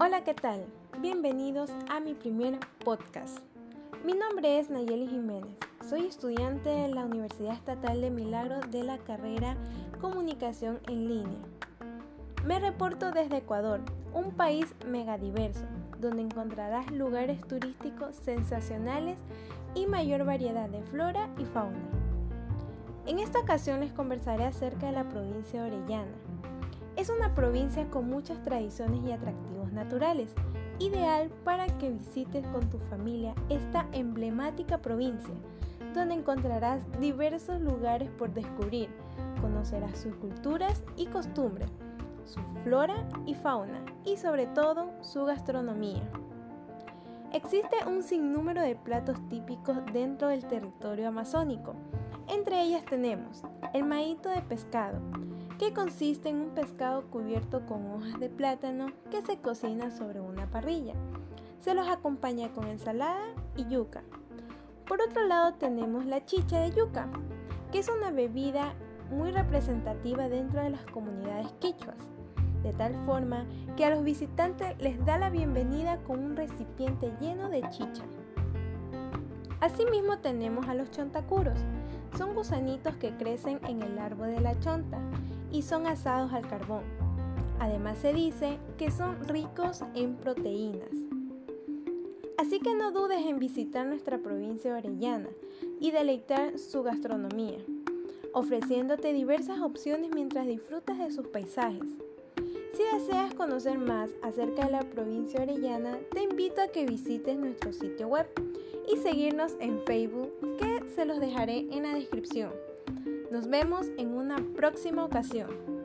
Hola, ¿qué tal? Bienvenidos a mi primer podcast. Mi nombre es Nayeli Jiménez. Soy estudiante de la Universidad Estatal de Milagro de la carrera Comunicación en línea. Me reporto desde Ecuador, un país megadiverso, donde encontrarás lugares turísticos sensacionales y mayor variedad de flora y fauna. En esta ocasión les conversaré acerca de la provincia de Orellana. Es una provincia con muchas tradiciones y atractivos naturales, ideal para que visites con tu familia esta emblemática provincia, donde encontrarás diversos lugares por descubrir, conocerás sus culturas y costumbres, su flora y fauna y sobre todo su gastronomía. Existe un sinnúmero de platos típicos dentro del territorio amazónico. Entre ellas tenemos el maíto de pescado, que consiste en un pescado cubierto con hojas de plátano que se cocina sobre una parrilla. Se los acompaña con ensalada y yuca. Por otro lado tenemos la chicha de yuca, que es una bebida muy representativa dentro de las comunidades quichuas, de tal forma que a los visitantes les da la bienvenida con un recipiente lleno de chicha. Asimismo tenemos a los chontacuros, son gusanitos que crecen en el árbol de la chonta y son asados al carbón. Además se dice que son ricos en proteínas. Así que no dudes en visitar nuestra provincia orellana y deleitar su gastronomía, ofreciéndote diversas opciones mientras disfrutas de sus paisajes. Si deseas conocer más acerca de la provincia orellana, te invito a que visites nuestro sitio web y seguirnos en Facebook, que se los dejaré en la descripción. Nos vemos en una próxima ocasión.